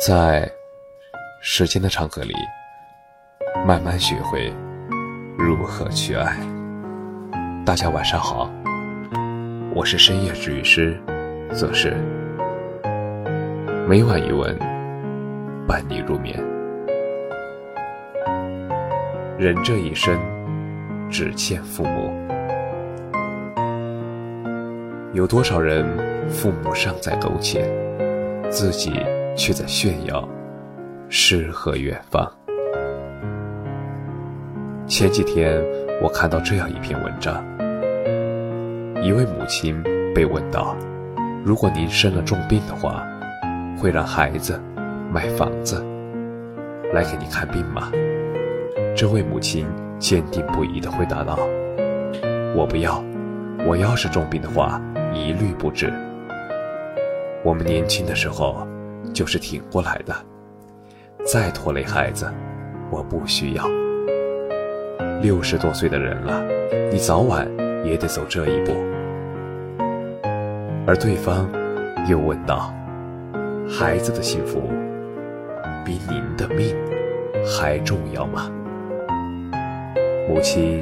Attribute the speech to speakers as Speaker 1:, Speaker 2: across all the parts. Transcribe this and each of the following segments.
Speaker 1: 在时间的长河里，慢慢学会如何去爱。大家晚上好，我是深夜治愈师则是每晚一问，伴你入眠。人这一生只欠父母，有多少人父母尚在苟且，自己。却在炫耀诗和远方。前几天我看到这样一篇文章：一位母亲被问到，如果您生了重病的话，会让孩子买房子来给你看病吗？这位母亲坚定不移地回答道：“我不要，我要是重病的话，一律不治。我们年轻的时候。”就是挺过来的，再拖累孩子，我不需要。六十多岁的人了，你早晚也得走这一步。而对方又问道：“孩子的幸福比您的命还重要吗？”母亲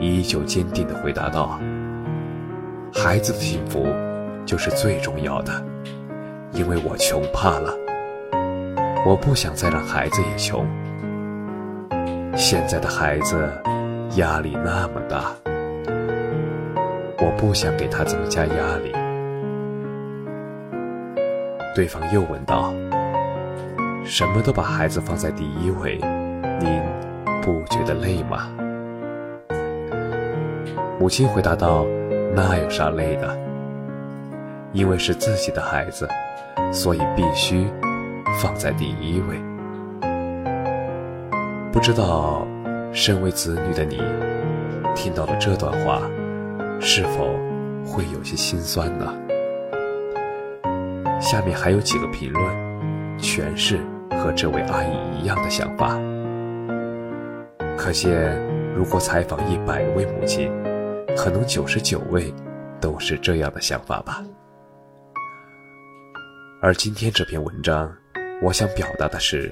Speaker 1: 依旧坚定地回答道：“孩子的幸福就是最重要的。”因为我穷怕了，我不想再让孩子也穷。现在的孩子压力那么大，我不想给他增加压力。对方又问道：“什么都把孩子放在第一位，您不觉得累吗？”母亲回答道：“那有啥累的？因为是自己的孩子。”所以必须放在第一位。不知道身为子女的你，听到了这段话，是否会有些心酸呢？下面还有几个评论，全是和这位阿姨一样的想法。可见，如果采访一百位母亲，可能九十九位都是这样的想法吧。而今天这篇文章，我想表达的是，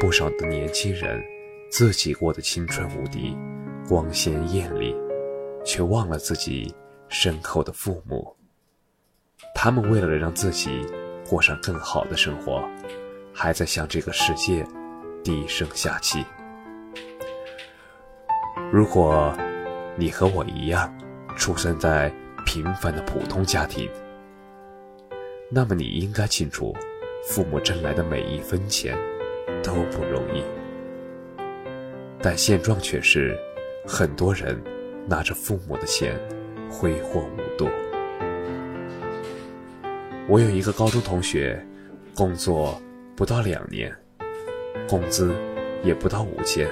Speaker 1: 不少的年轻人自己过得青春无敌、光鲜艳丽，却忘了自己身后的父母。他们为了让自己过上更好的生活，还在向这个世界低声下气。如果你和我一样，出生在平凡的普通家庭，那么你应该清楚，父母挣来的每一分钱都不容易。但现状却是，很多人拿着父母的钱挥霍无度。我有一个高中同学，工作不到两年，工资也不到五千。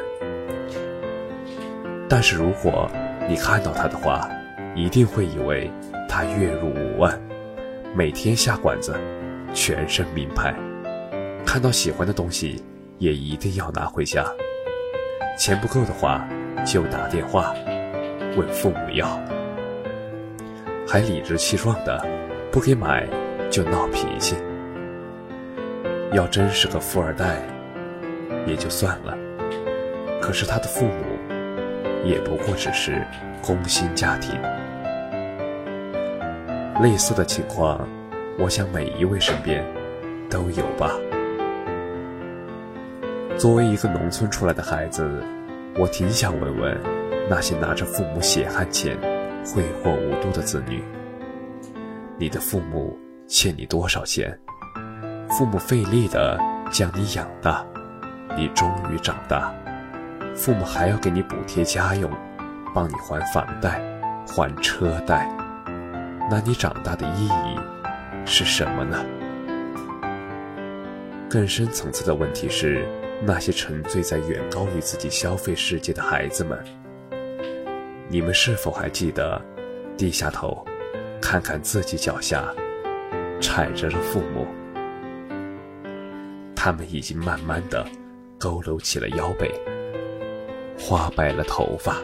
Speaker 1: 但是如果你看到他的话，一定会以为他月入五万。每天下馆子，全身名牌，看到喜欢的东西也一定要拿回家。钱不够的话，就打电话问父母要，还理直气壮的不给买就闹脾气。要真是个富二代，也就算了，可是他的父母也不过只是工薪家庭。类似的情况，我想每一位身边都有吧。作为一个农村出来的孩子，我挺想问问那些拿着父母血汗钱挥霍无度的子女：你的父母欠你多少钱？父母费力的将你养大，你终于长大，父母还要给你补贴家用，帮你还房贷、还车贷。那你长大的意义是什么呢？更深层次的问题是，那些沉醉在远高于自己消费世界的孩子们，你们是否还记得，低下头，看看自己脚下踩着的父母，他们已经慢慢的佝偻起了腰背，花白了头发。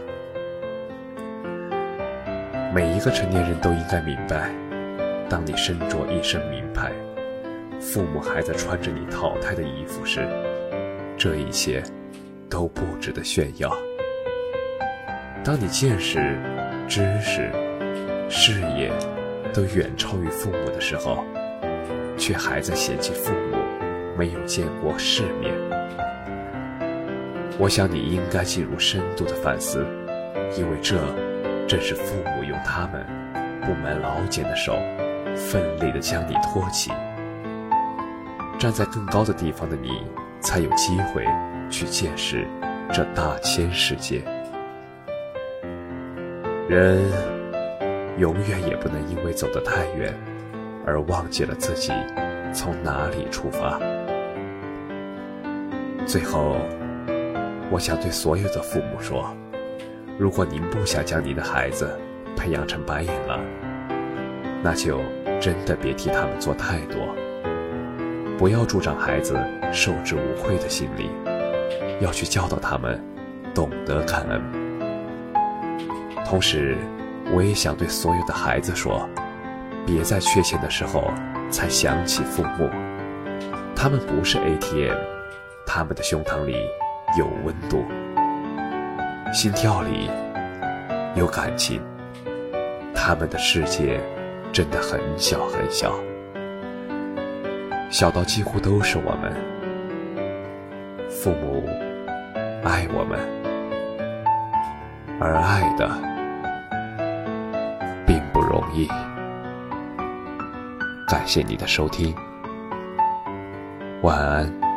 Speaker 1: 每一个成年人都应该明白，当你身着一身名牌，父母还在穿着你淘汰的衣服时，这一切都不值得炫耀。当你见识、知识、事业都远超于父母的时候，却还在嫌弃父母没有见过世面，我想你应该进入深度的反思，因为这正是父母用他们布满老茧的手，奋力地将你托起。站在更高的地方的你，才有机会去见识这大千世界。人永远也不能因为走得太远，而忘记了自己从哪里出发。最后，我想对所有的父母说：如果您不想将您的孩子培养成白眼狼，那就真的别替他们做太多。不要助长孩子受之无愧的心理，要去教导他们懂得感恩。同时，我也想对所有的孩子说：别在缺钱的时候才想起父母，他们不是 ATM，他们的胸膛里有温度，心跳里有感情，他们的世界真的很小很小。小到几乎都是我们，父母爱我们，而爱的并不容易。感谢你的收听，晚安。